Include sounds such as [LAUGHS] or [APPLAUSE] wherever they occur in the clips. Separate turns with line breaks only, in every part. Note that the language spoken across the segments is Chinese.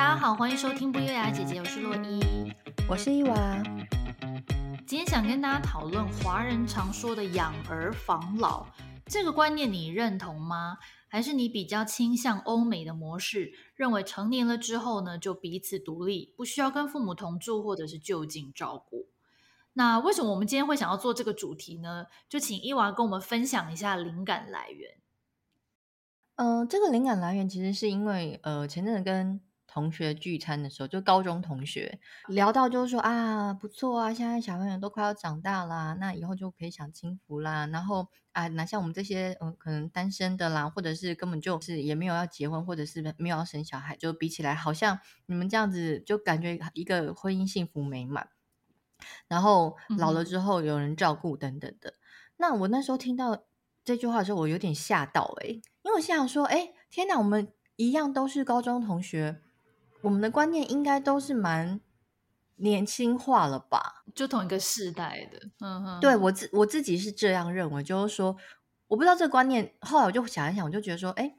大家好，欢迎收听不优雅姐姐，我是洛伊，
我是伊娃。
今天想跟大家讨论华人常说的养儿防老这个观念，你认同吗？还是你比较倾向欧美的模式，认为成年了之后呢，就彼此独立，不需要跟父母同住或者是就近照顾？那为什么我们今天会想要做这个主题呢？就请伊娃跟我们分享一下灵感来源。
嗯、呃，这个灵感来源其实是因为，呃，前阵子跟同学聚餐的时候，就高中同学聊到，就是说啊，不错啊，现在小朋友都快要长大啦，那以后就可以享清福啦。然后啊，那像我们这些，嗯、呃，可能单身的啦，或者是根本就是也没有要结婚，或者是没有要生小孩，就比起来，好像你们这样子，就感觉一个婚姻幸福美满。然后老了之后有人照顾等等的。嗯、那我那时候听到这句话的时候，我有点吓到哎、欸。因为我想说，哎，天哪，我们一样都是高中同学，我们的观念应该都是蛮年轻化了吧？
就同一个世代的，嗯哼，
对我自我自己是这样认为，就是说，我不知道这个观念，后来我就想一想，我就觉得说，哎，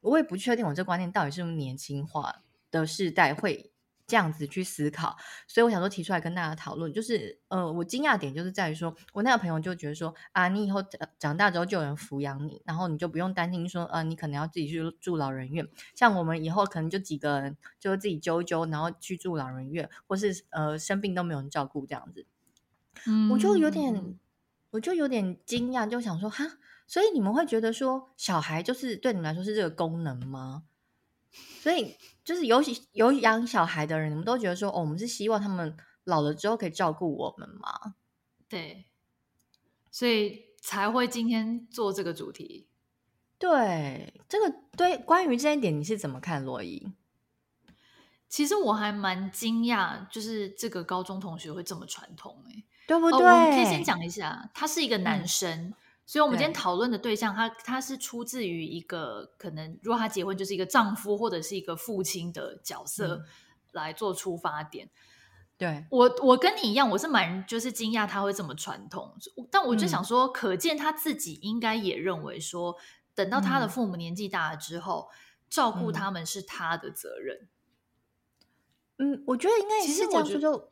我也不确定我这观念到底是不是年轻化的世代会。这样子去思考，所以我想说提出来跟大家讨论，就是呃，我惊讶点就是在于说，我那个朋友就觉得说啊，你以后长大之后就有人抚养你，然后你就不用担心说，呃，你可能要自己去住老人院。像我们以后可能就几个人就自己揪一揪，然后去住老人院，或是呃生病都没有人照顾这样子。嗯，我就有点，我就有点惊讶，就想说哈，所以你们会觉得说小孩就是对你们来说是这个功能吗？所以。就是有有养小孩的人，你们都觉得说，哦，我们是希望他们老了之后可以照顾我们吗？
对，所以才会今天做这个主题。
对，这个对关于这一点你是怎么看，罗伊？
其实我还蛮惊讶，就是这个高中同学会这么传统，哎，
对不对？
哦，我们可以先讲一下，他是一个男生。嗯所以，我们今天讨论的对象，对他他是出自于一个可能，如果他结婚，就是一个丈夫或者是一个父亲的角色来做出发点。
对
我，我跟你一样，我是蛮就是惊讶他会这么传统，但我就想说，嗯、可见他自己应该也认为说，等到他的父母年纪大了之后，嗯、照顾他们是他的责任。
嗯，我觉得应该也是这样说。就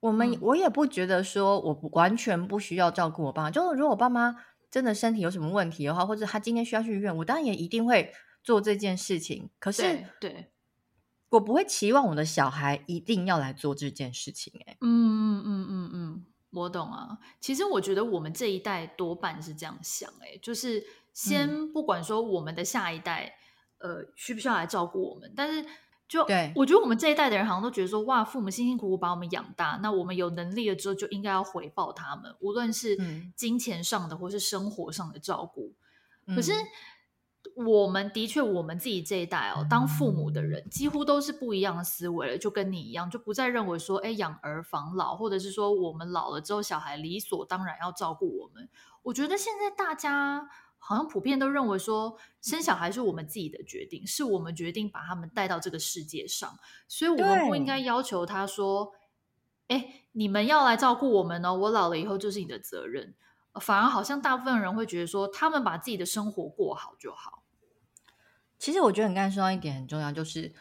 我们，嗯、我也不觉得说我完全不需要照顾我爸妈，就如果我爸妈。真的身体有什么问题的话，或者他今天需要去医院，我当然也一定会做这件事情。可是，对，对我不会期望我的小孩一定要来做这件事情。哎，
嗯嗯嗯嗯嗯，我懂啊。其实我觉得我们这一代多半是这样想，哎，就是先不管说我们的下一代，嗯、呃，需不需要来照顾我们，但是。就对，我觉得我们这一代的人好像都觉得说，哇，父母辛辛苦苦把我们养大，那我们有能力了之后就应该要回报他们，无论是金钱上的或是生活上的照顾。嗯、可是我们的确，我们自己这一代哦，当父母的人几乎都是不一样的思维了，就跟你一样，就不再认为说，哎，养儿防老，或者是说我们老了之后，小孩理所当然要照顾我们。我觉得现在大家。好像普遍都认为说，生小孩是我们自己的决定，是我们决定把他们带到这个世界上，所以我们不应该要求他说：“哎，你们要来照顾我们哦，我老了以后就是你的责任。”反而好像大部分人会觉得说，他们把自己的生活过好就好。
其实我觉得你刚才说到一点很重要，就是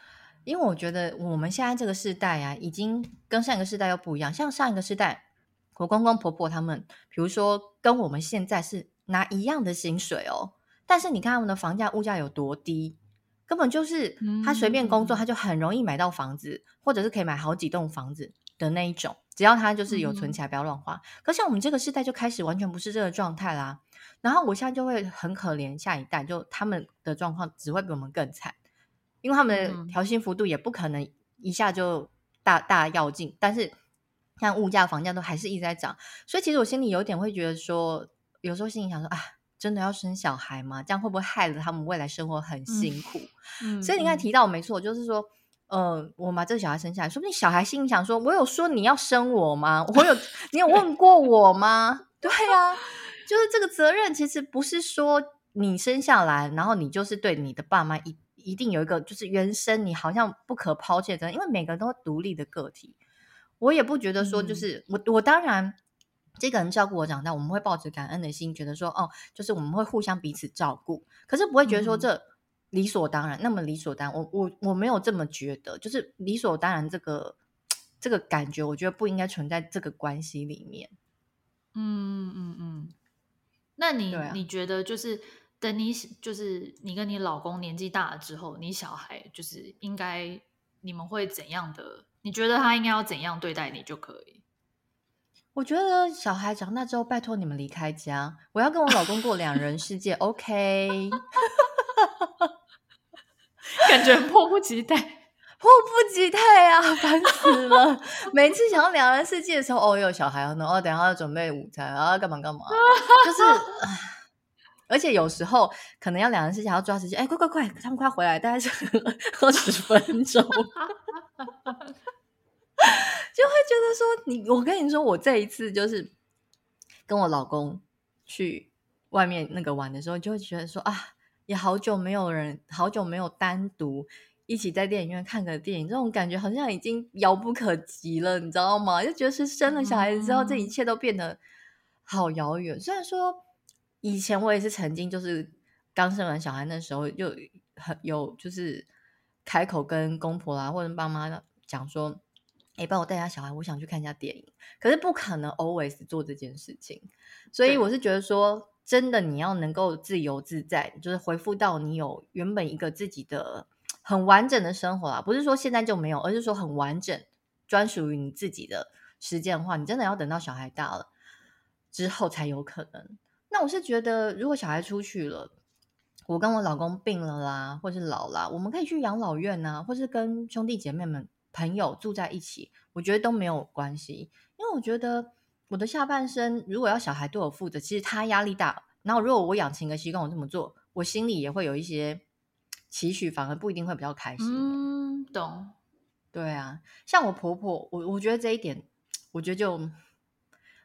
因为我觉得我们现在这个世代啊，已经跟上一个世代又不一样。像上一个世代，我公公婆婆他们，比如说跟我们现在是。拿一样的薪水哦，但是你看他们的房价、物价有多低，根本就是他随便工作，他就很容易买到房子，或者是可以买好几栋房子的那一种。只要他就是有存起来，不要乱花。可像我们这个世代就开始完全不是这个状态啦。然后我现在就会很可怜下一代，就他们的状况只会比我们更惨，因为他们的调薪幅度也不可能一下就大大要进，但是像物价、房价都还是一直在涨，所以其实我心里有点会觉得说。有时候心里想说啊，真的要生小孩吗？这样会不会害了他们未来生活很辛苦？所以你刚才提到我没错，就是说，呃，我把这个小孩生下来，说不定小孩心里想说，我有说你要生我吗？我有，[LAUGHS] 你有问过我吗？对啊，就是这个责任其实不是说你生下来，然后你就是对你的爸妈一一定有一个就是原生你好像不可抛弃的责任，因为每个人都是独立的个体。我也不觉得说就是、嗯、我我当然。这个人照顾我长大，我们会抱着感恩的心，觉得说，哦，就是我们会互相彼此照顾，可是不会觉得说这理所当然，那么理所当然，我我我没有这么觉得，就是理所当然这个这个感觉，我觉得不应该存在这个关系里面。
嗯嗯嗯，那你、啊、你觉得就是等你就是你跟你老公年纪大了之后，你小孩就是应该你们会怎样的？你觉得他应该要怎样对待你就可以？
我觉得小孩长大之后，拜托你们离开家，我要跟我老公过两人世界。OK。[LAUGHS]
感觉迫不及待，[LAUGHS]
迫不及待啊！烦死了！每次想要两人世界的时候，哦，有小孩哦，然后等下要准备午餐，然后干嘛干嘛，就是，而且有时候可能要两人世界，还要抓时间，哎，快快快，他们快回来，大概是 [LAUGHS] 二十分钟，就会觉得说，你，我跟你说，我这一次就是跟我老公去外面那个玩的时候，就会觉得说啊。也好久没有人，好久没有单独一起在电影院看个电影，这种感觉好像已经遥不可及了，你知道吗？就觉得是生了小孩子之后，嗯、这一切都变得好遥远。虽然说以前我也是曾经就是刚生完小孩那时候，就很有就是开口跟公婆啦或者爸妈讲说：“哎，帮我带下小孩，我想去看一下电影。”可是不可能 always 做这件事情，所以我是觉得说。真的，你要能够自由自在，就是回复到你有原本一个自己的很完整的生活啦。不是说现在就没有，而是说很完整、专属于你自己的时间的话，你真的要等到小孩大了之后才有可能。那我是觉得，如果小孩出去了，我跟我老公病了啦，或是老啦，我们可以去养老院啊，或是跟兄弟姐妹们、朋友住在一起，我觉得都没有关系，因为我觉得。我的下半生，如果要小孩对我负责，其实他压力大。然后，如果我养成一个习惯，我这么做，我心里也会有一些期许，反而不一定会比较开心。
嗯，懂。
对啊，像我婆婆，我我觉得这一点，我觉得就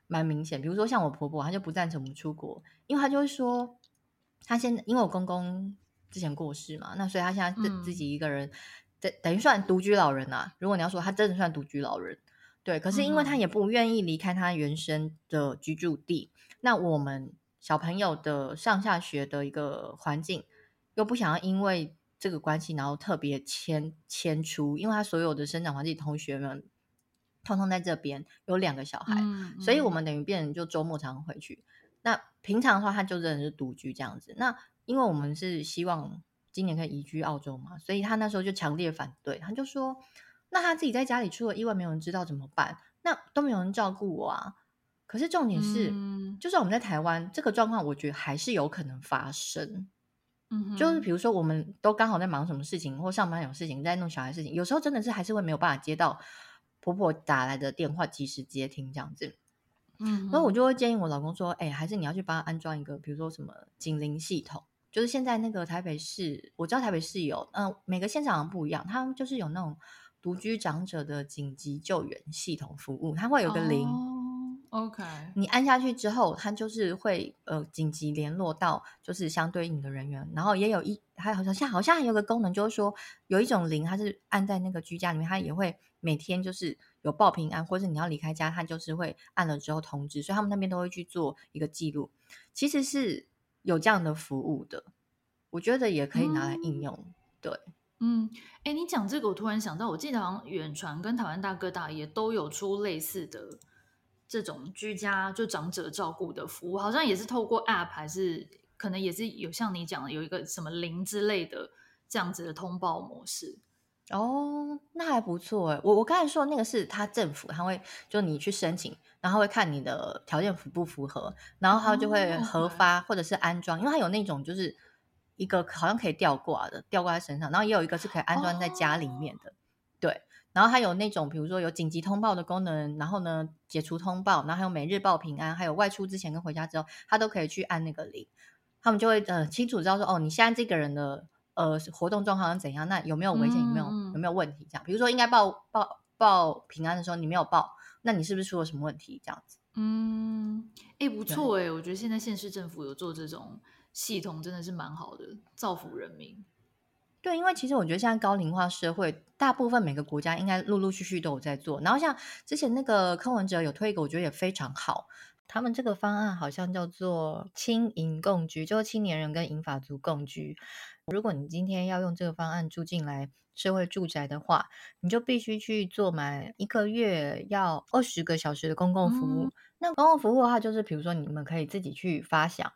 蛮明显。比如说，像我婆婆，她就不赞成我们出国，因为她就会说，她现在因为我公公之前过世嘛，那所以她现在自自己一个人，等、嗯、等于算独居老人啊。如果你要说他真的算独居老人。对，可是因为他也不愿意离开他原生的居住地，嗯、那我们小朋友的上下学的一个环境，又不想要因为这个关系，然后特别迁迁出，因为他所有的生长环境同学们，通通在这边有两个小孩，嗯嗯、所以我们等于变成就周末才能回去。那平常的话，他就真的是独居这样子。那因为我们是希望今年可以移居澳洲嘛，所以他那时候就强烈反对，他就说。那他自己在家里出了意外，没有人知道怎么办？那都没有人照顾我啊！可是重点是，嗯、就算我们在台湾，这个状况我觉得还是有可能发生。嗯，就是比如说，我们都刚好在忙什么事情，或上班有事情，在弄小孩事情，有时候真的是还是会没有办法接到婆婆打来的电话，及时接听这样子。嗯然后我就会建议我老公说：“哎、欸，还是你要去帮他安装一个，比如说什么警铃系统。就是现在那个台北市，我知道台北市有，嗯、呃，每个县长不一样，他们就是有那种。”独居长者的紧急救援系统服务，它会有个铃
，oh，OK，
你按下去之后，它就是会呃紧急联络到就是相对应的人员，然后也有一还好像好像还有个功能，就是说有一种铃，它是按在那个居家里面，它也会每天就是有报平安，或者你要离开家，它就是会按了之后通知，所以他们那边都会去做一个记录，其实是有这样的服务的，我觉得也可以拿来应用，嗯、对。
嗯，哎，你讲这个，我突然想到，我记得好像远传跟台湾大哥大也都有出类似的这种居家就长者照顾的服务，好像也是透过 App，还是可能也是有像你讲的有一个什么铃之类的这样子的通报模式。
哦，那还不错哎，我我刚才说那个是他政府，他会就你去申请，然后会看你的条件符不符合，然后他就会核发或者是安装，因为他有那种就是。一个好像可以吊挂的，吊挂在身上，然后也有一个是可以安装在家里面的，哦、对。然后还有那种，比如说有紧急通报的功能，然后呢解除通报，然后还有每日报平安，还有外出之前跟回家之后，他都可以去按那个铃，他们就会呃清楚知道说，哦，你现在这个人的呃活动状况是怎样，那有没有危险，有没有有没有问题？这样，比如说应该报报报平安的时候，你没有报，那你是不是出了什么问题？这样子，
嗯，哎，不错哎，我觉得现在县市政府有做这种。系统真的是蛮好的，造福人民。
对，因为其实我觉得现在高龄化社会，大部分每个国家应该陆陆续续都有在做。然后像之前那个柯文哲有推一个，我觉得也非常好。他们这个方案好像叫做“青银共居”，就是青年人跟银发族共居。如果你今天要用这个方案住进来社会住宅的话，你就必须去做满一个月要二十个小时的公共服务。嗯、那公共服务的话，就是比如说你们可以自己去发想，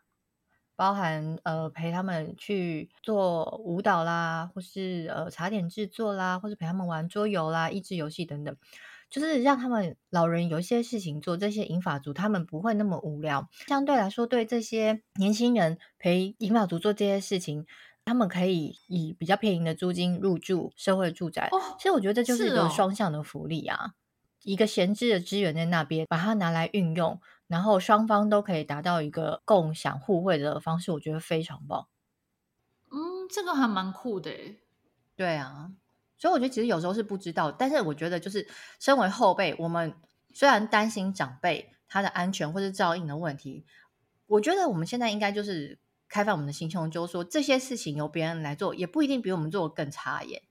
包含呃陪他们去做舞蹈啦，或是呃茶点制作啦，或是陪他们玩桌游啦、益智游戏等等。就是让他们老人有一些事情做，这些银发族他们不会那么无聊。相对来说，对这些年轻人陪银发族做这些事情，他们可以以比较便宜的租金入住社会住宅。哦，其实我觉得这就是一个双向的福利啊，哦、一个闲置的资源在那边，把它拿来运用，然后双方都可以达到一个共享互惠的方式，我觉得非常棒。
嗯，这个还蛮酷的。
对啊。所以我觉得其实有时候是不知道，但是我觉得就是身为后辈，我们虽然担心长辈他的安全或是照应的问题，我觉得我们现在应该就是开放我们的心胸，就是说这些事情由别人来做，也不一定比我们做的更差耶。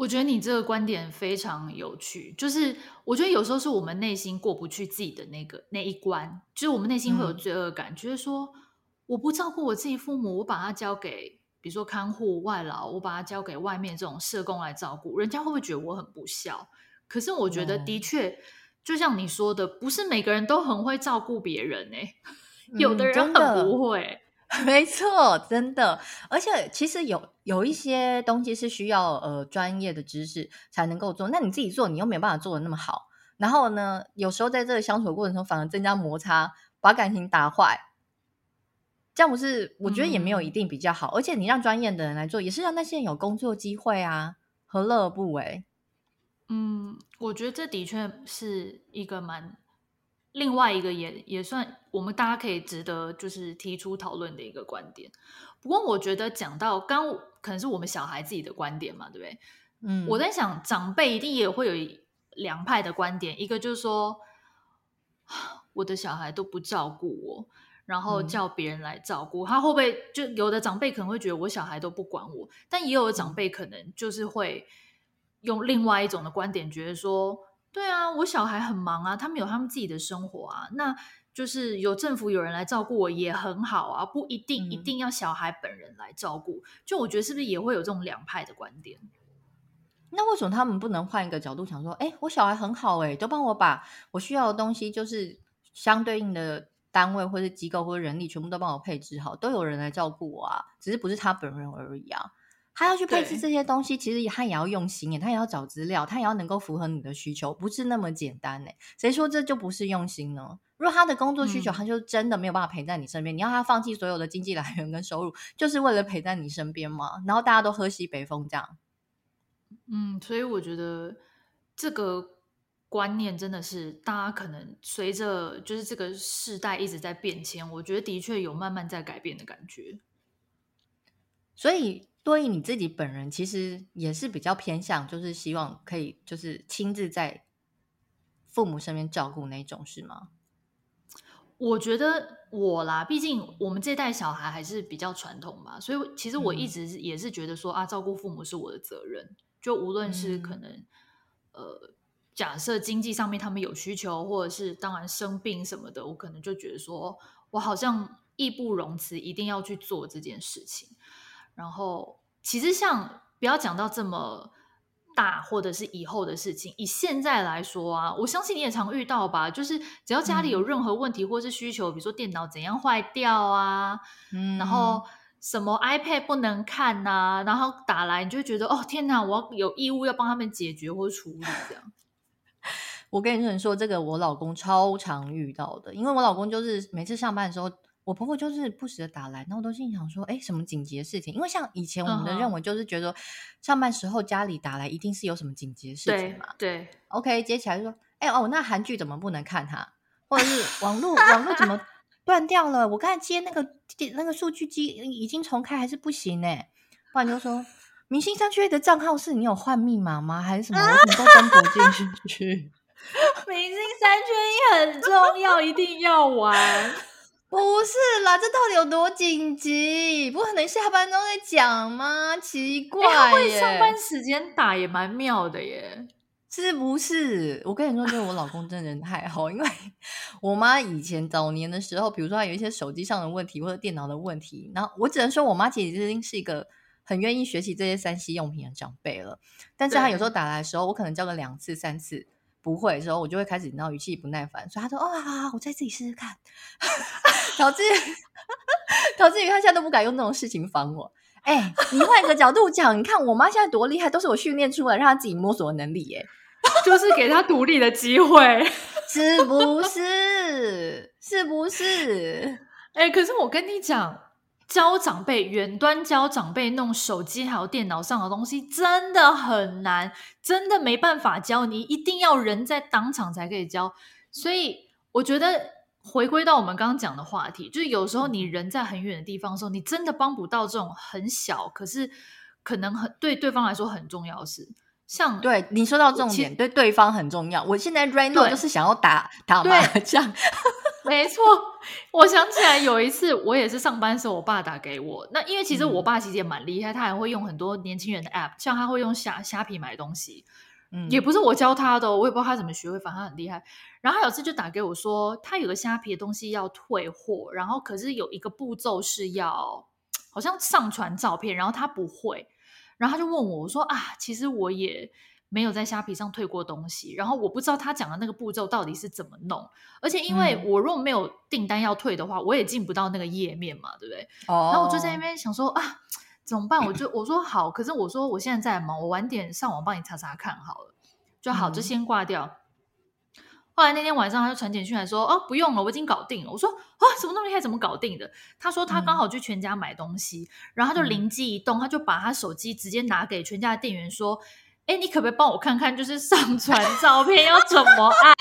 我觉得你这个观点非常有趣，就是我觉得有时候是我们内心过不去自己的那个那一关，就是我们内心会有罪恶感，觉得、嗯、说我不照顾我自己父母，我把他交给。比如说看护外劳，我把他交给外面这种社工来照顾，人家会不会觉得我很不孝？可是我觉得的确，嗯、就像你说的，不是每个人都很会照顾别人哎，[LAUGHS] 有的人很不会。
嗯、[LAUGHS] 没错，真的。而且其实有有一些东西是需要呃专业的知识才能够做，那你自己做，你又没有办法做的那么好。然后呢，有时候在这个相处的过程中，反而增加摩擦，把感情打坏。这样不是，我觉得也没有一定比较好，嗯、而且你让专业的人来做，也是让那些人有工作机会啊，何乐而不为？
嗯，我觉得这的确是一个蛮另外一个也也算我们大家可以值得就是提出讨论的一个观点。不过我觉得讲到刚可能是我们小孩自己的观点嘛，对不对？嗯，我在想长辈一定也会有两派的观点，一个就是说我的小孩都不照顾我。然后叫别人来照顾、嗯、他，会不会就有的长辈可能会觉得我小孩都不管我，但也有的长辈可能就是会用另外一种的观点，觉得说，对啊，我小孩很忙啊，他们有他们自己的生活啊，那就是有政府有人来照顾我也很好啊，不一定、嗯、一定要小孩本人来照顾。就我觉得是不是也会有这种两派的观点？
那为什么他们不能换一个角度想说，哎，我小孩很好、欸，哎，都帮我把我需要的东西，就是相对应的。单位或者机构或者人力全部都帮我配置好，都有人来照顾我啊，只是不是他本人而已啊。他要去配置这些东西，其实他也要用心耶，他也要找资料，他也要能够符合你的需求，不是那么简单呢。谁说这就不是用心呢？如果他的工作需求，他就真的没有办法陪在你身边，嗯、你要他放弃所有的经济来源跟收入，就是为了陪在你身边吗？然后大家都喝西北风这样。
嗯，所以我觉得这个。观念真的是，大家可能随着就是这个世代一直在变迁，我觉得的确有慢慢在改变的感觉。
所以，对于你自己本人，其实也是比较偏向，就是希望可以就是亲自在父母身边照顾那种，是吗？
我觉得我啦，毕竟我们这代小孩还是比较传统嘛，所以其实我一直也是觉得说、嗯、啊，照顾父母是我的责任，就无论是可能、嗯、呃。假设经济上面他们有需求，或者是当然生病什么的，我可能就觉得说，我好像义不容辞，一定要去做这件事情。然后，其实像不要讲到这么大，或者是以后的事情，以现在来说啊，我相信你也常遇到吧，就是只要家里有任何问题或是需求，嗯、比如说电脑怎样坏掉啊，嗯，然后什么 iPad 不能看呐、啊，然后打来，你就觉得哦天哪，我要有义务要帮他们解决或处理这样。[LAUGHS]
我跟你说，这个我老公超常遇到的，因为我老公就是每次上班的时候，我婆婆就是不时的打来，然后我都心想说，哎，什么紧急的事情？因为像以前我们的认为就是觉得上班时候家里打来一定是有什么紧急的事情嘛。
对，对
，OK，接起来就说，哎哦，那韩剧怎么不能看它？或者是网络网络怎么 [LAUGHS] 断掉了？我刚才接那个那个数据机已经重开还是不行呢？不然就说，明星三缺一的账号是你有换密码吗？还是什么？我怎么都登不进去？[LAUGHS]
明星三缺一很重要，一定要玩。
不是啦，这到底有多紧急？不可能下班都在讲吗？奇怪耶！
欸、他会上班时间打也蛮妙的耶。
是不是？我跟你说，就是我老公真的人太好，因为 [LAUGHS] 我妈以前早年的时候，比如说她有一些手机上的问题或者电脑的问题，然后我只能说我妈其实已经是一个很愿意学习这些三 C 用品的长辈了，但是她有时候打来的时候，我可能叫个两次三次。不会的时候，我就会开始，然后语气不耐烦，所以他说：“哦，好好好，我再自己试试看。” [LAUGHS] 导致导致于他现在都不敢用那种事情烦我。哎、欸，你换一个角度讲，你看我妈现在多厉害，都是我训练出来让她自己摸索的能力耶，[LAUGHS]
就是给她独立的机会，
是不是？是不是？[LAUGHS]
哎、欸，可是我跟你讲。教长辈远端教长辈弄手机还有电脑上的东西真的很难，真的没办法教你，一定要人在当场才可以教。所以我觉得回归到我们刚刚讲的话题，就是有时候你人在很远的地方的时候，你真的帮不到这种很小，可是可能很对对方来说很重要的事。像
对你说到重点，对对方很重要。我现在 right now 就是想要打打麻将。[LAUGHS]
没错，我想起来有一次，我也是上班的时候，我爸打给我。那因为其实我爸其实也蛮厉害，他还会用很多年轻人的 app，像他会用虾虾皮买东西，嗯，也不是我教他的，我也不知道他怎么学会，反正他很厉害。然后他有次就打给我说，他有个虾皮的东西要退货，然后可是有一个步骤是要好像上传照片，然后他不会。然后他就问我，我说啊，其实我也没有在虾皮上退过东西，然后我不知道他讲的那个步骤到底是怎么弄，而且因为我如果没有订单要退的话，我也进不到那个页面嘛，对不对？哦。然后我就在那边想说啊，怎么办？我就我说好，可是我说我现在在忙，我晚点上网帮你查查看好了，就好，就先挂掉。后来那天晚上他就传简讯来说：“哦，不用了，我已经搞定了。”我说：“啊，怎么那么厉害？怎么搞定的？”他说：“他刚好去全家买东西，嗯、然后他就灵机一动，他就把他手机直接拿给全家的店员说：‘哎，你可不可以帮我看看，就是上传照片要怎么按？’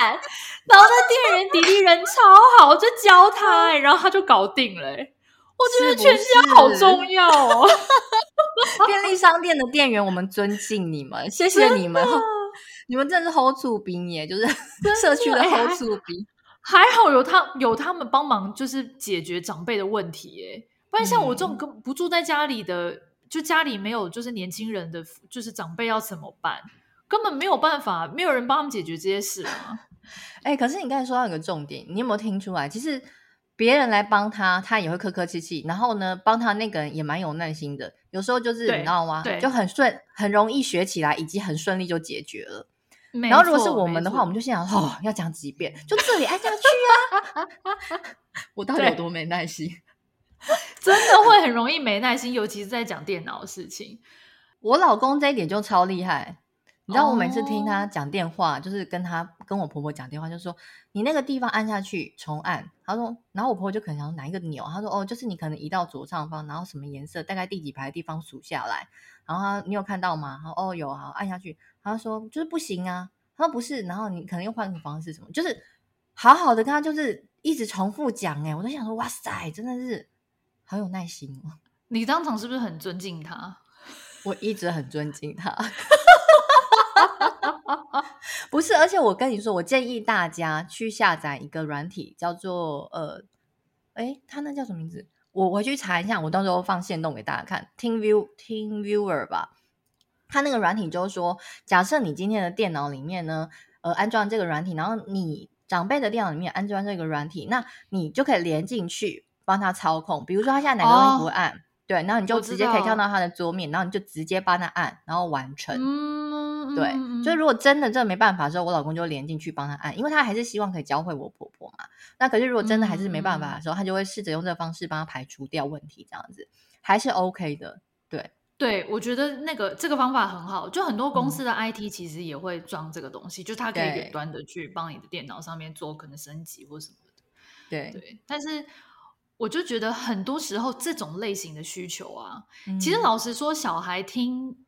然后那店员弟弟人超好，就教他，[LAUGHS] 然后他就搞定了。我觉得全家好重要哦！[LAUGHS]
便利商店的店员，我们尊敬你们，谢谢你们。[LAUGHS] ”你们真的是好处兵耶，就是社区的 hold 住兵。
还好有他有他们帮忙，就是解决长辈的问题耶。不然像我这种跟不住在家里的，嗯、就家里没有就是年轻人的，就是长辈要怎么办？根本没有办法，没有人帮他们解决这些事啊。[LAUGHS]
哎、欸，可是你刚才说到一个重点，你有没有听出来？其实。别人来帮他，他也会客客气气。然后呢，帮他那个人也蛮有耐心的。有时候就是你知道吗？就很顺，很容易学起来，以及很顺利就解决了。然后如果是我们的话，我们就心想：哦，要讲几遍？就这里按下去啊！[LAUGHS] 我到底有多没耐心？
真的会很容易没耐心，尤其是在讲电脑的事情。[LAUGHS]
我老公这一点就超厉害。你知道我每次听他讲电话，oh. 就是跟他跟我婆婆讲电话，就说你那个地方按下去重按。他说，然后我婆婆就可能想说哪一个钮，他说哦，就是你可能移到左上方，然后什么颜色，大概第几排的地方数下来。然后他你有看到吗？他说哦有，好按下去。他说就是不行啊。他说不是，然后你可能又换个方式什么，就是好好的跟他就是一直重复讲。哎，我都想说哇塞，真的是好有耐心哦。
你当场是不是很尊敬他？[LAUGHS]
我一直很尊敬他。不是，而且我跟你说，我建议大家去下载一个软体，叫做呃，诶，它那叫什么名字？我回去查一下，我到时候放线动给大家看。TeamView TeamViewer 吧，它那个软体就是说，假设你今天的电脑里面呢，呃，安装这个软体，然后你长辈的电脑里面安装这个软体，那你就可以连进去帮他操控。比如说他现在哪个东西不按，哦、对，然后你就直接可以看到他的桌面，然后你就直接帮他按，然后完成。嗯对，就如果真的这没办法的时候，我老公就连进去帮他按，因为他还是希望可以教会我婆婆嘛。那可是如果真的还是没办法的时候，嗯、他就会试着用这个方式帮他排除掉问题，这样子还是 OK 的。对，
对我觉得那个这个方法很好，就很多公司的 IT 其实也会装这个东西，嗯、就它可以远端的去帮你的电脑上面做可能升级或什么的。
对
对，但是我就觉得很多时候这种类型的需求啊，嗯、其实老实说，小孩听。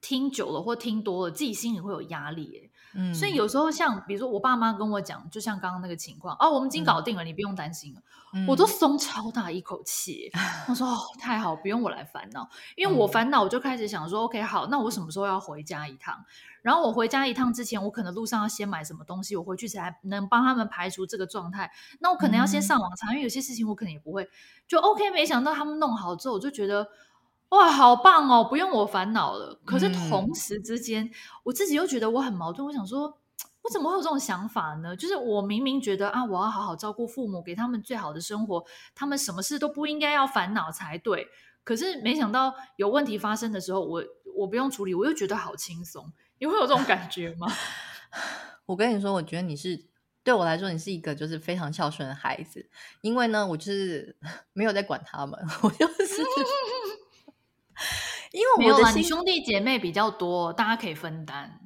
听久了或听多了，自己心里会有压力诶，嗯，所以有时候像比如说我爸妈跟我讲，就像刚刚那个情况，哦，我们已经搞定了，嗯、你不用担心了，嗯、我都松超大一口气。[LAUGHS] 我说哦，太好，不用我来烦恼，因为我烦恼，我就开始想说、嗯、，OK，好，那我什么时候要回家一趟？然后我回家一趟之前，我可能路上要先买什么东西，我回去才能帮他们排除这个状态。那我可能要先上网查，嗯、因为有些事情我可能也不会。就 OK，没想到他们弄好之后，我就觉得。哇，好棒哦，不用我烦恼了。可是同时之间，嗯、我自己又觉得我很矛盾。我想说，我怎么会有这种想法呢？就是我明明觉得啊，我要好好照顾父母，给他们最好的生活，他们什么事都不应该要烦恼才对。可是没想到有问题发生的时候，我我不用处理，我又觉得好轻松。你会有这种感觉吗？[LAUGHS]
我跟你说，我觉得你是对我来说，你是一个就是非常孝顺的孩子，因为呢，我就是 [LAUGHS] 没有在管他们，[LAUGHS] 我就是。因为我的
你兄弟姐妹比较多，大家可以分担。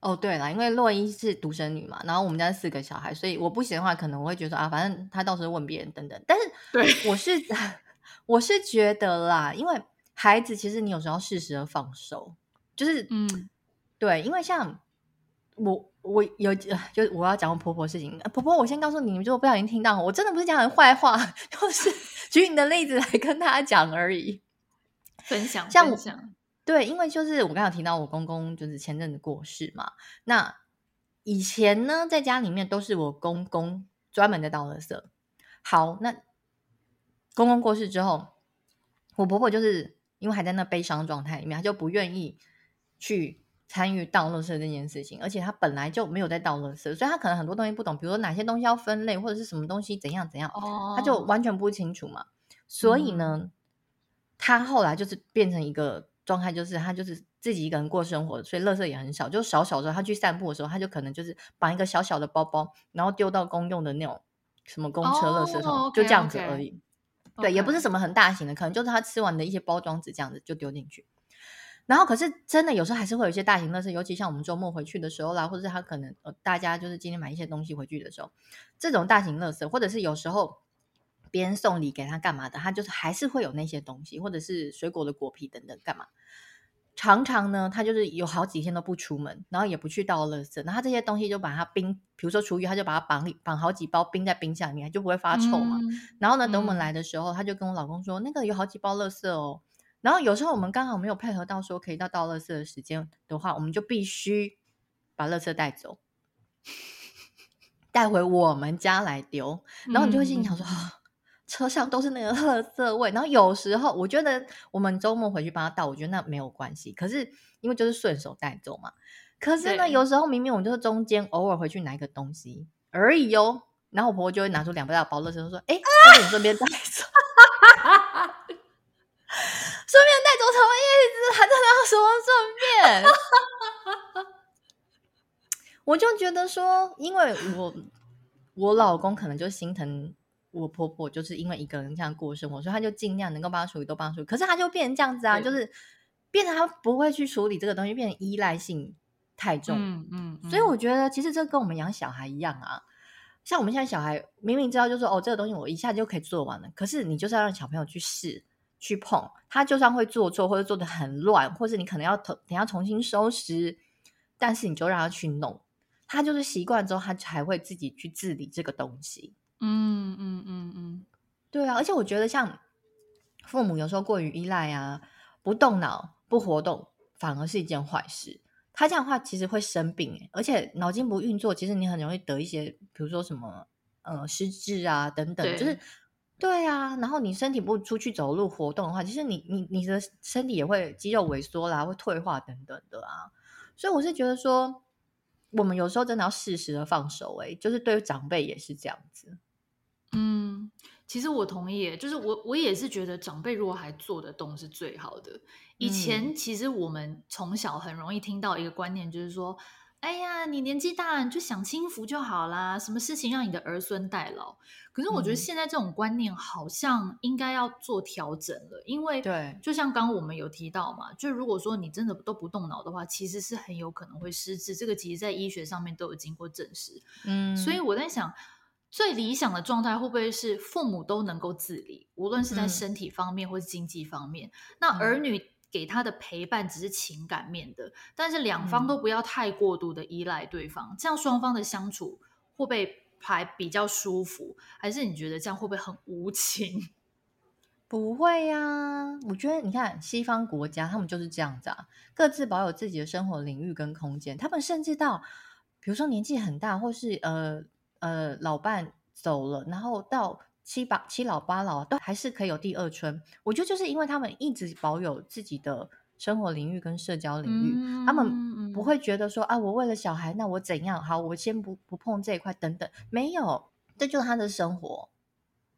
哦，对了，因为洛伊是独生女嘛，然后我们家四个小孩，所以我不行的话，可能我会觉得啊，反正他到时候问别人等等。但是，对，我是 [LAUGHS] 我是觉得啦，因为孩子其实你有时候适时的放手，就是嗯，对，因为像我我有就我要讲我婆婆事情，婆婆，我先告诉你，你们如果不小心听到，我真的不是讲人坏话，[LAUGHS] 就是举你的例子来跟大家讲而已。
分享，
像对，因为就是我刚刚提到我公公就是前阵子过世嘛，那以前呢，在家里面都是我公公专门的倒垃圾。好，那公公过世之后，我婆婆就是因为还在那悲伤状态里面，她就不愿意去参与倒垃圾这件事情，而且她本来就没有在倒垃圾，所以她可能很多东西不懂，比如说哪些东西要分类，或者是什么东西怎样怎样，哦，她就完全不清楚嘛，所以呢。嗯他后来就是变成一个状态，就是他就是自己一个人过生活，所以垃圾也很少。就小小时候他去散步的时候，他就可能就是绑一个小小的包包，然后丢到公用的那种什么公车垃圾桶，oh, okay, 就这样子而已。对，也不是什么很大型的，可能就是他吃完的一些包装纸这样子就丢进去。然后可是真的有时候还是会有一些大型垃圾，尤其像我们周末回去的时候啦，或者是他可能呃大家就是今天买一些东西回去的时候，这种大型垃圾，或者是有时候。别人送礼给他干嘛的，他就是还是会有那些东西，或者是水果的果皮等等干嘛。常常呢，他就是有好几天都不出门，然后也不去倒垃圾，然后他这些东西就把它冰，比如说厨余，他就把它绑绑好几包冰在冰箱里面，就不会发臭嘛。嗯、然后呢，等我们来的时候，他就跟我老公说，嗯、那个有好几包垃圾哦。然后有时候我们刚好没有配合到说可以到倒垃圾的时间的话，我们就必须把垃圾带走，带回我们家来丢。然后你就会心里想说。嗯车上都是那个褐色味，然后有时候我觉得我们周末回去帮他倒，我觉得那没有关系。可是因为就是顺手带走嘛。可是呢，有时候明明我们就是中间偶尔回去拿一个东西而已哦，然后我婆婆就会拿出两大包垃圾，说：“哎、欸，那你顺便带走。”顺便带走什么意思？还在那什么顺便？[LAUGHS] 我就觉得说，因为我我老公可能就心疼。我婆婆就是因为一个人这样过生活，所以她就尽量能够帮她处理都帮她处理。可是她就变成这样子啊，就是变成她不会去处理这个东西，变成依赖性太重。嗯嗯，嗯，所以我觉得其实这跟我们养小孩一样啊。像我们现在小孩明明知道，就是说哦，这个东西我一下就可以做完了，可是你就是要让小朋友去试去碰，他就算会做错或者做得很乱，或是你可能要等等下重新收拾，但是你就让他去弄，他就是习惯之后，他才会自己去治理这个东西。嗯嗯嗯嗯，对啊，而且我觉得像父母有时候过于依赖啊，不动脑不活动，反而是一件坏事。他这样的话其实会生病，而且脑筋不运作，其实你很容易得一些，比如说什么呃失智啊等等，就是对啊。然后你身体不出去走路活动的话，其实你你你的身体也会肌肉萎缩啦，会退化等等的啊。所以我是觉得说，我们有时候真的要适时的放手，哎，就是对于长辈也是这样子。
嗯，其实我同意，就是我我也是觉得长辈如果还做得动是最好的。以前其实我们从小很容易听到一个观念，就是说，哎呀，你年纪大你就享清福就好啦，什么事情让你的儿孙代劳。可是我觉得现在这种观念好像应该要做调整了，因为对，就像刚刚我们有提到嘛，就如果说你真的都不动脑的话，其实是很有可能会失智。这个其实在医学上面都有经过证实。嗯，所以我在想。最理想的状态会不会是父母都能够自理，无论是在身体方面或是经济方面？嗯、那儿女给他的陪伴只是情感面的，嗯、但是两方都不要太过度的依赖对方，嗯、这样双方的相处会不会还比较舒服？还是你觉得这样会不会很无情？[LAUGHS]
不会呀、啊，我觉得你看西方国家，他们就是这样子啊，各自保有自己的生活领域跟空间，他们甚至到比如说年纪很大，或是呃。呃，老伴走了，然后到七八七老八老都还是可以有第二春。我觉得就是因为他们一直保有自己的生活领域跟社交领域，嗯、他们不会觉得说啊，我为了小孩，那我怎样？好，我先不不碰这一块，等等，没有，这就是他的生活。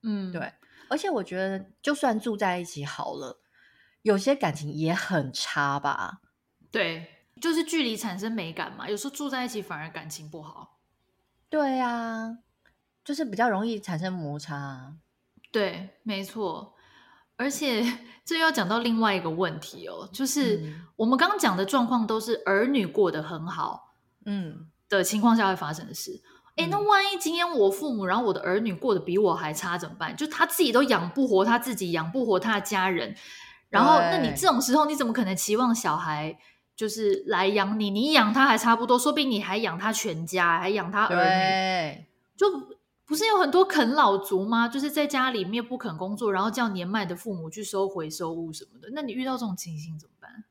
嗯，
对。而且我觉得，就算住在一起好了，有些感情也很差吧？
对，就是距离产生美感嘛。有时候住在一起反而感情不好。
对呀、啊，就是比较容易产生摩擦。
对，没错。而且这又要讲到另外一个问题哦，就是我们刚刚讲的状况都是儿女过得很好，嗯的情况下会发生的事。哎，那万一今天我父母，然后我的儿女过得比我还差怎么办？就他自己都养不活他自己，养不活他的家人，然后那你这种时候你怎么可能期望小孩就是来养你？你养他还差不多，说不定你还养他全家，还养他儿女，就不是有很多啃老族吗？就是在家里面不肯工作，然后叫年迈的父母去收回收物什么的。那你遇到这种情形怎么办？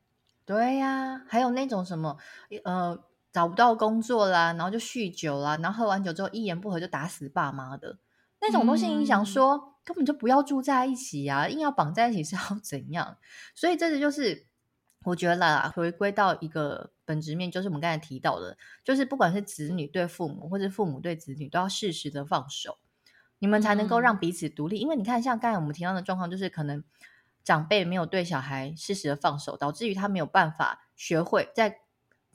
对呀，还有那种什么呃。找不到工作啦，然后就酗酒啦，然后喝完酒之后一言不合就打死爸妈的那种东西，你想说、嗯、根本就不要住在一起啊，硬要绑在一起是要怎样？所以这个就是我觉得啦，回归到一个本质面，就是我们刚才提到的，就是不管是子女对父母，或者父母对子女，都要适时的放手，你们才能够让彼此独立。嗯、因为你看，像刚才我们提到的状况，就是可能长辈没有对小孩适时的放手，导致于他没有办法学会在。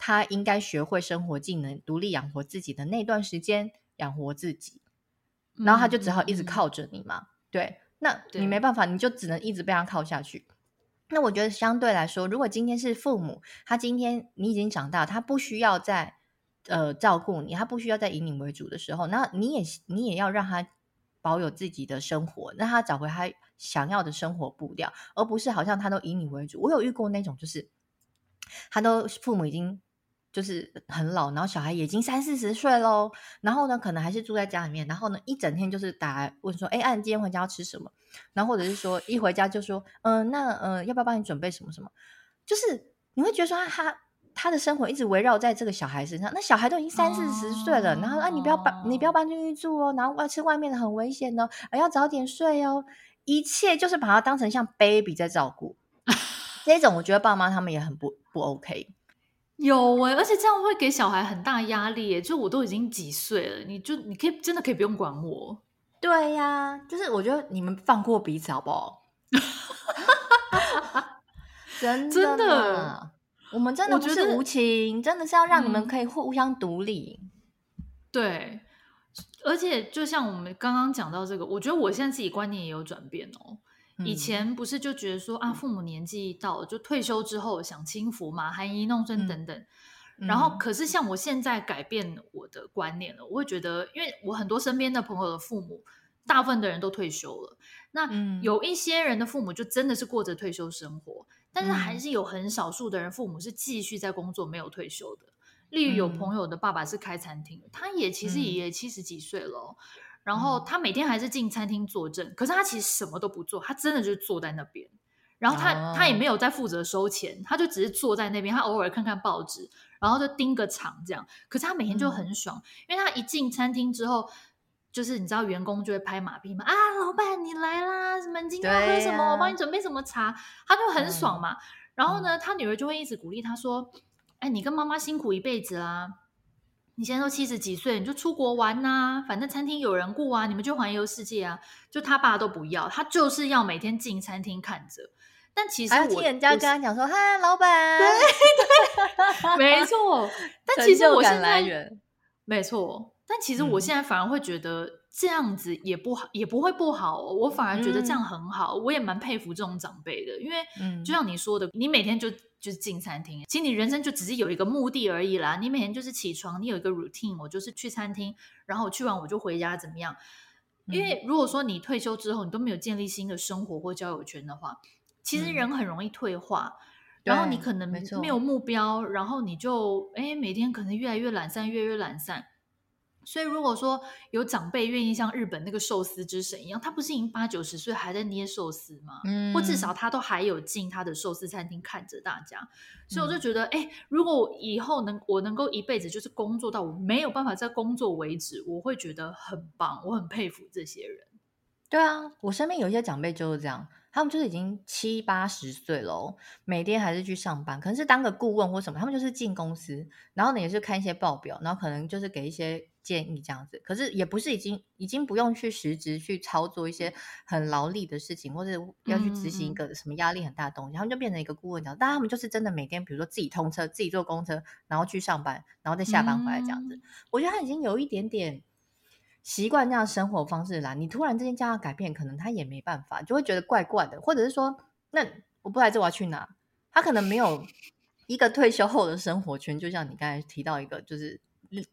他应该学会生活技能，独立养活自己的那段时间，养活自己，然后他就只好一直靠着你嘛。嗯、对，那你没办法，你就只能一直被他靠下去。那我觉得相对来说，如果今天是父母，他今天你已经长大，他不需要再呃照顾你，他不需要再以你为主的时候，那你也你也要让他保有自己的生活，让他找回他想要的生活步调，而不是好像他都以你为主。我有遇过那种，就是他都父母已经。就是很老，然后小孩已经三四十岁喽，然后呢，可能还是住在家里面，然后呢，一整天就是打来问说，哎，啊，你今天回家要吃什么？然后或者是说，一回家就说，嗯、呃，那呃，要不要帮你准备什么什么？就是你会觉得说他，他他的生活一直围绕在这个小孩身上，那小孩都已经三四十岁了，哦、然后啊，你不要搬，你不要搬进去住哦，然后外吃外面的很危险哦，啊，要早点睡哦，一切就是把他当成像 baby 在照顾，这种我觉得爸妈他们也很不不 OK。
有哎、欸，而且这样会给小孩很大压力。就我都已经几岁了，你就你可以真的可以不用管我。
对呀、啊，就是我觉得你们放过彼此好不好？[LAUGHS] 真的，真的，我们真的不是无情，真的是要让你们可以互相独立、嗯。对，
而且就像我们刚刚讲到这个，我觉得我现在自己观念也有转变哦。以前不是就觉得说啊，父母年纪到了，就退休之后享清福嘛，含饴弄孙等等。嗯、然后，可是像我现在改变我的观念了，我会觉得，因为我很多身边的朋友的父母，大部分的人都退休了。那有一些人的父母就真的是过着退休生活，但是还是有很少数的人父母是继续在工作，没有退休的。例如有朋友的爸爸是开餐厅，他也其实也七十几岁了。然后他每天还是进餐厅坐镇，可是他其实什么都不做，他真的就是坐在那边。然后他、哦、他也没有在负责收钱，他就只是坐在那边，他偶尔看看报纸，然后就盯个场这样。可是他每天就很爽，嗯、因为他一进餐厅之后，就是你知道员工就会拍马屁嘛，啊，老板你来啦，什么今天要喝什么，啊、我帮你准备什么茶，他就很爽嘛。嗯、然后呢，他女儿就会一直鼓励他说，哎，你跟妈妈辛苦一辈子啦。你现在都七十几岁，你就出国玩呐、啊，反正餐厅有人顾啊，你们就环游世界啊。就他爸都不要，他就是要每天进餐厅看着。但其实我听
人家跟他讲说，哈，老板，
对 [LAUGHS] 对，[LAUGHS] 没错。但其实我现在，没错。但其实我现在反而会觉得这样子也不好，也不会不好、哦。我反而觉得这样很好，嗯、我也蛮佩服这种长辈的，因为就像你说的，你每天就。就是进餐厅，其实你人生就只是有一个目的而已啦。你每天就是起床，你有一个 routine，我就是去餐厅，然后我去完我就回家，怎么样？因为如果说你退休之后你都没有建立新的生活或交友圈的话，其实人很容易退化，嗯、然后你可能没有目标，然后你就哎每天可能越来越懒散，越来越懒散。所以，如果说有长辈愿意像日本那个寿司之神一样，他不是已经八九十岁还在捏寿司吗？嗯，或至少他都还有进他的寿司餐厅看着大家。所以我就觉得，哎、嗯，如果我以后能我能够一辈子就是工作到我没有办法再工作为止，我会觉得很棒，我很佩服这些人。
对啊，我身边有一些长辈就是这样，他们就是已经七八十岁了，每天还是去上班，可能是当个顾问或什么，他们就是进公司，然后呢也是看一些报表，然后可能就是给一些建议这样子，可是也不是已经已经不用去实质去操作一些很劳力的事情，或者要去执行一个什么压力很大的东西，他们就变成一个顾问这样，但他们就是真的每天比如说自己通车，自己坐公车，然后去上班，然后再下班回来这样子，嗯、我觉得他已经有一点点。习惯这样生活方式啦，你突然之间叫他改变，可能他也没办法，就会觉得怪怪的，或者是说，那我不来这我要去哪？他可能没有一个退休后的生活圈，就像你刚才提到一个，就是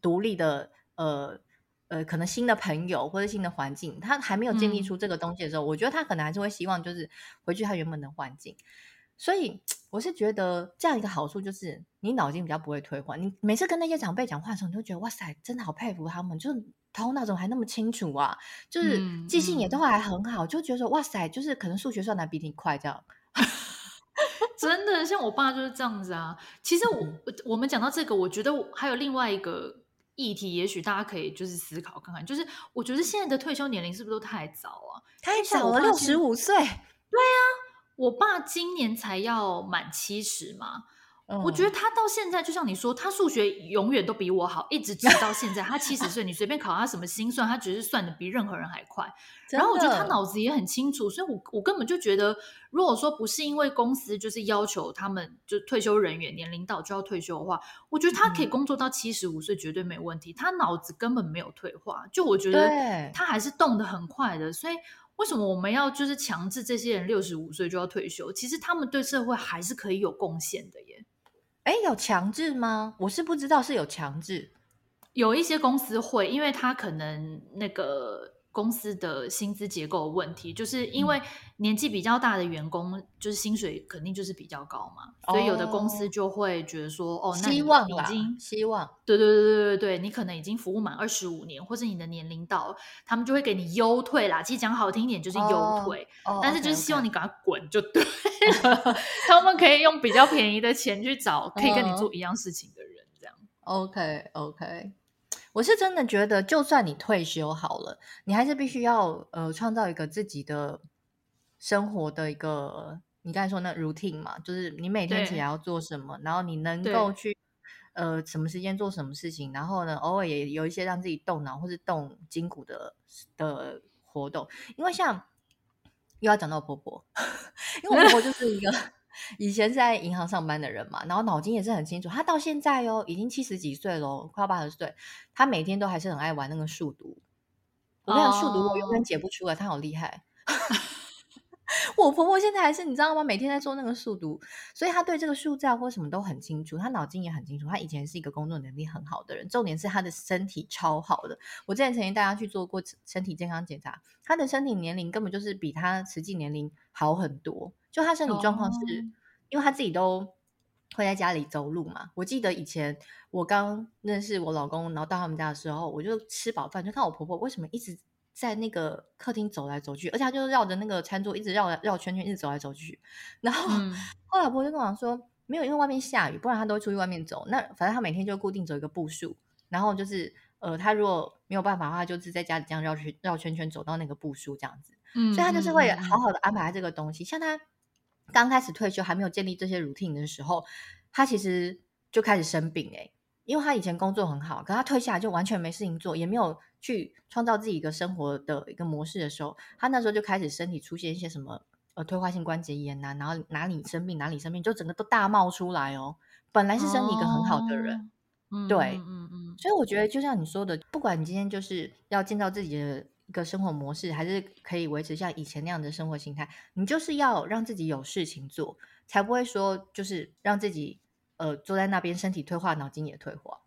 独立的，呃呃，可能新的朋友或者新的环境，他还没有建立出这个东西的时候，嗯、我觉得他可能还是会希望就是回去他原本的环境。所以我是觉得这样一个好处就是，你脑筋比较不会退化。你每次跟那些长辈讲话的时候，你都觉得哇塞，真的好佩服他们，就是头脑怎么还那么清楚啊？就是记性也都还很好，就觉得说哇塞，就是可能数学算的比你快这样。[LAUGHS]
真的，像我爸就是这样子啊。其实我、嗯、我们讲到这个，我觉得还有另外一个议题，也许大家可以就是思考看看，就是我觉得现在的退休年龄是不是都太早啊？
太早了，六十五岁。对
啊。我爸今年才要满七十嘛，嗯、我觉得他到现在就像你说，他数学永远都比我好，一直直 [LAUGHS] 到现在。他七十岁，你随便考他什么心算，他只是算的比任何人还快。然后我觉得他脑子也很清楚，所以我我根本就觉得，如果说不是因为公司就是要求他们就退休人员年龄到就要退休的话，我觉得他可以工作到七十五岁绝对没问题。嗯、他脑子根本没有退化，就我觉得他还是动得很快的，所以。为什么我们要就是强制这些人六十五岁就要退休？其实他们对社会还是可以有贡献的耶。
哎，有强制吗？我是不知道是有强制，
有一些公司会，因为他可能那个。公司的薪资结构问题，就是因为年纪比较大的员工，嗯、就是薪水肯定就是比较高嘛，哦、所以有的公司就会觉得说，哦，那你已经希望已经
希望，
对对对对对对，你可能已经服务满二十五年，或者你的年龄到，他们就会给你优退啦。其实讲好听一点就是优退，哦、但是就是希望你赶快滚就对了，哦、okay, okay 他们可以用比较便宜的钱去找可以跟你做一样事情的人，这样。
OK OK。我是真的觉得，就算你退休好了，你还是必须要呃创造一个自己的生活的一个，你刚才说那 routine 嘛，就是你每天起来要做什么，然后你能够去呃什么时间做什么事情，然后呢偶尔也有一些让自己动脑或是动筋骨的的活动，因为像又要讲到我婆婆，[LAUGHS] 因为我婆婆就是一个。以前是在银行上班的人嘛，然后脑筋也是很清楚。他到现在哦，已经七十几岁了，快要八十岁，他每天都还是很爱玩那个数独。我跟你讲，数独我永远解不出来，他好厉害。我婆婆现在还是你知道吗？每天在做那个数独，所以她对这个数字啊或什么都很清楚，她脑筋也很清楚。她以前是一个工作能力很好的人，重点是她的身体超好的。我之前曾经带她去做过身体健康检查，她的身体年龄根本就是比她实际年龄好很多。就她身体状况是，因为她自己都会在家里走路嘛。我记得以前我刚认识我老公，然后到他们家的时候，我就吃饱饭就看我婆婆为什么一直在那个客厅走来走去，而且他就绕着那个餐桌一直绕绕圈圈，一直走来走去。然后、嗯、[LAUGHS] 后来我婆婆就跟我说，没有，因为外面下雨，不然他都会出去外面走。那反正他每天就固定走一个步数，然后就是呃，他如果没有办法的话，就是在家里这样绕圈绕圈圈走到那个步数这样子。嗯，所以他就是会好好的安排这个东西，嗯、像他。刚开始退休还没有建立这些 routine 的时候，他其实就开始生病诶，因为他以前工作很好，可他退下来就完全没事情做，也没有去创造自己一个生活的一个模式的时候，他那时候就开始身体出现一些什么呃退化性关节炎呐、啊，然后哪里生病哪里生病，就整个都大冒出来哦。本来是身体一个很好的人，哦、对，嗯嗯嗯，所以我觉得就像你说的，不管你今天就是要建造自己的。一个生活模式还是可以维持像以前那样的生活形态。你就是要让自己有事情做，才不会说就是让自己呃坐在那边身体退化，脑筋也退化。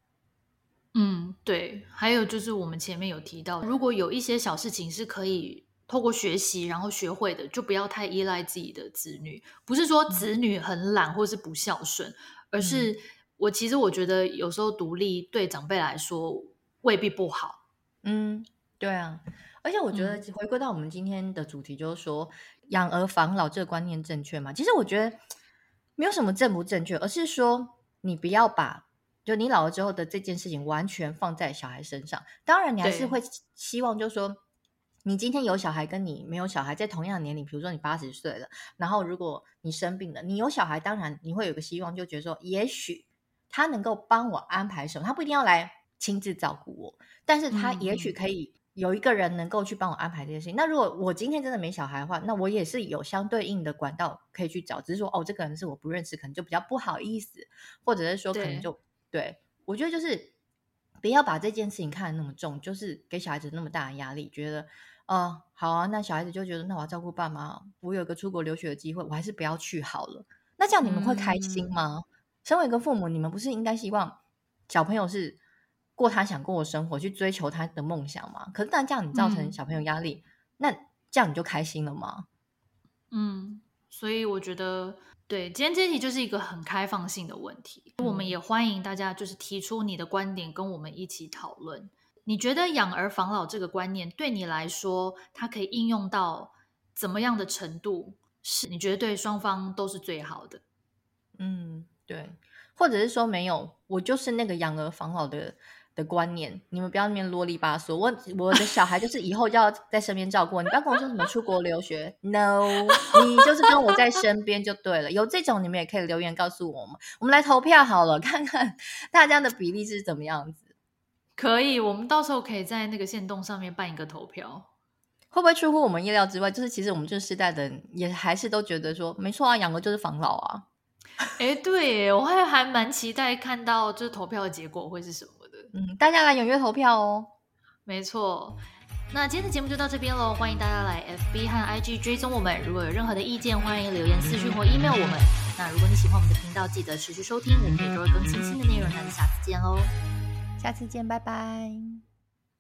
嗯，对。还有就是我们前面有提到，如果有一些小事情是可以透过学习然后学会的，就不要太依赖自己的子女。不是说子女很懒或是不孝顺，嗯、而是我其实我觉得有时候独立对长辈来说未必不好。
嗯，对啊。而且我觉得回归到我们今天的主题，就是说、嗯、养儿防老这个观念正确吗？其实我觉得没有什么正不正确，而是说你不要把就你老了之后的这件事情完全放在小孩身上。当然，你还是会希望，就是说你今天有小孩，跟你没有小孩，在同样的年龄，比如说你八十岁了，然后如果你生病了，你有小孩，当然你会有个希望，就觉得说，也许他能够帮我安排什么，他不一定要来亲自照顾我，但是他也许可以有一个人能够去帮我安排这些事情。嗯、那如果我今天真的没小孩的话，那我也是有相对应的管道可以去找，只是说，哦，这个人是我不认识，可能就比较不好意思，或者是说，可能就对，我觉得就是不要把这件事情看得那么重，就是给小孩子那么大的压力，觉得。哦，好啊，那小孩子就觉得，那我要照顾爸妈，我有个出国留学的机会，我还是不要去好了。那这样你们会开心吗？嗯、身为一个父母，你们不是应该希望小朋友是过他想过的生活，去追求他的梦想吗？可是，但这样你造成小朋友压力，嗯、那这样你就开心了吗？
嗯，所以我觉得，对，今天这题就是一个很开放性的问题，嗯、我们也欢迎大家就是提出你的观点，跟我们一起讨论。你觉得养儿防老这个观念对你来说，它可以应用到怎么样的程度？是你觉得对双方都是最好的？
嗯，对，或者是说没有，我就是那个养儿防老的的观念。你们不要那边啰里吧嗦，我我的小孩就是以后就要在身边照顾。你不要跟我说什么出国留学，no，[LAUGHS] 你就是跟我在身边就对了。有这种你们也可以留言告诉我们，我们来投票好了，看看 [LAUGHS] 大家的比例是怎么样子。
可以，我们到时候可以在那个线动上面办一个投票，
会不会出乎我们意料之外？就是其实我们这世代的人也还是都觉得说，没错啊，养儿就是防老啊。
哎，对，我还还蛮期待看到就是投票的结果会是什么的。
嗯，大家来踊跃投票哦。
没错，那今天的节目就到这边喽，欢迎大家来 FB 和 IG 追踪我们。如果有任何的意见，欢迎留言私讯或 email 我们。那如果你喜欢我们的频道，记得持续收听，我们每周会更新新的内容。那就下次见喽。
下次见，拜拜。